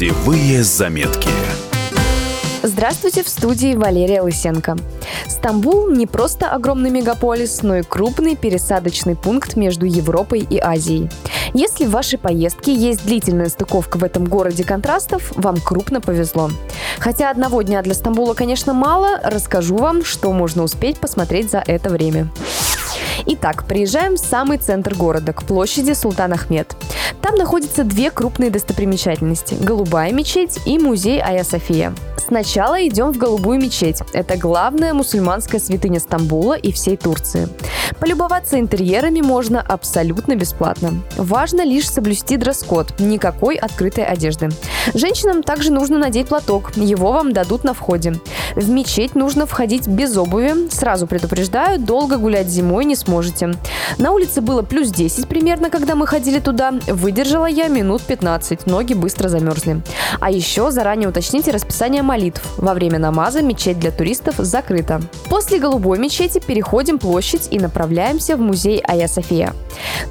Путевые заметки. Здравствуйте, в студии Валерия Лысенко. Стамбул не просто огромный мегаполис, но и крупный пересадочный пункт между Европой и Азией. Если в вашей поездке есть длительная стыковка в этом городе контрастов, вам крупно повезло. Хотя одного дня для Стамбула, конечно, мало, расскажу вам, что можно успеть посмотреть за это время. Итак, приезжаем в самый центр города, к площади Султан Ахмед. Там находятся две крупные достопримечательности – Голубая мечеть и музей Ая София. Сначала идем в Голубую мечеть. Это главная мусульманская святыня Стамбула и всей Турции. Полюбоваться интерьерами можно абсолютно бесплатно. Важно лишь соблюсти дресс-код, никакой открытой одежды. Женщинам также нужно надеть платок, его вам дадут на входе. В мечеть нужно входить без обуви. Сразу предупреждаю, долго гулять зимой не сможете. На улице было плюс 10 примерно, когда мы ходили туда. Выдержала я минут 15, ноги быстро замерзли. А еще заранее уточните расписание молитв. Во время намаза мечеть для туристов закрыта. После голубой мечети переходим площадь и направляемся в музей Ая София.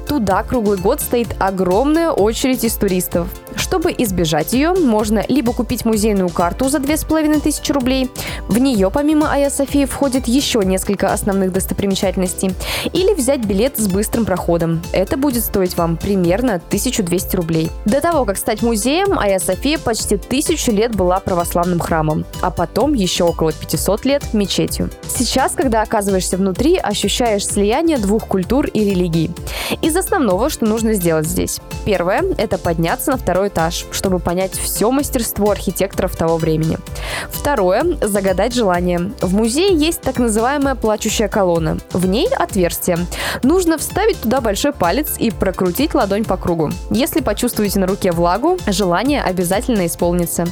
Туда круглый год стоит огромная очередь из туристов. Чтобы избежать ее, можно либо купить музейную карту за 2500 рублей, в нее помимо Ая Софии входит еще несколько основных достопримечательностей, или взять билет с быстрым проходом. Это будет стоить вам примерно 1200 рублей. До того, как стать музеем, Ая София почти тысячу лет была православным храмом, а потом еще около 500 лет мечетью. Сейчас, когда оказываешься внутри, ощущаешь слияние двух культур и религий. Из основного, что нужно сделать здесь. Первое – это подняться на второй этаж, чтобы понять все мастерство архитекторов того времени. Второе – загадать желание. В музее есть так называемая плачущая колонна. В ней отверстие. Нужно вставить туда большой палец и прокрутить ладонь по кругу. Если почувствуете на руке влагу, желание обязательно исполнится.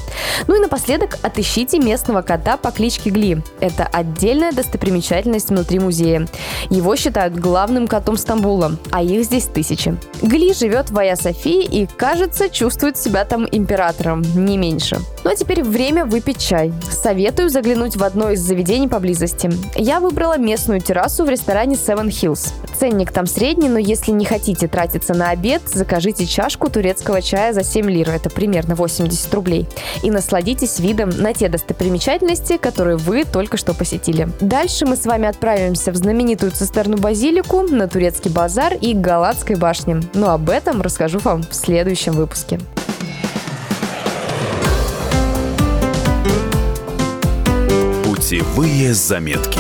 Ну и напоследок отыщите местного кота по кличке Гли. Это отдельная достопримечательность внутри музея. Его считают главным котом Стамбула, а их здесь тысячи. Гли живет в Ая Софии и, кажется, чувствует себя там императором, не меньше. Ну а теперь время выпить чай. Советую заглянуть в одно из заведений поблизости. Я выбрала местную террасу в ресторане Seven Hills. Ценник там средний, но если не хотите тратиться на обед, закажите чашку турецкого чая за 7 лир, это примерно 80 рублей, и насладитесь видом на те достопримечательности, которые вы только что посетили. Дальше мы с вами отправимся в знаменитую цистерну базилику, на турецкий базар и к Галатской башне. Но об этом расскажу вам в следующем выпуске. Путевые заметки.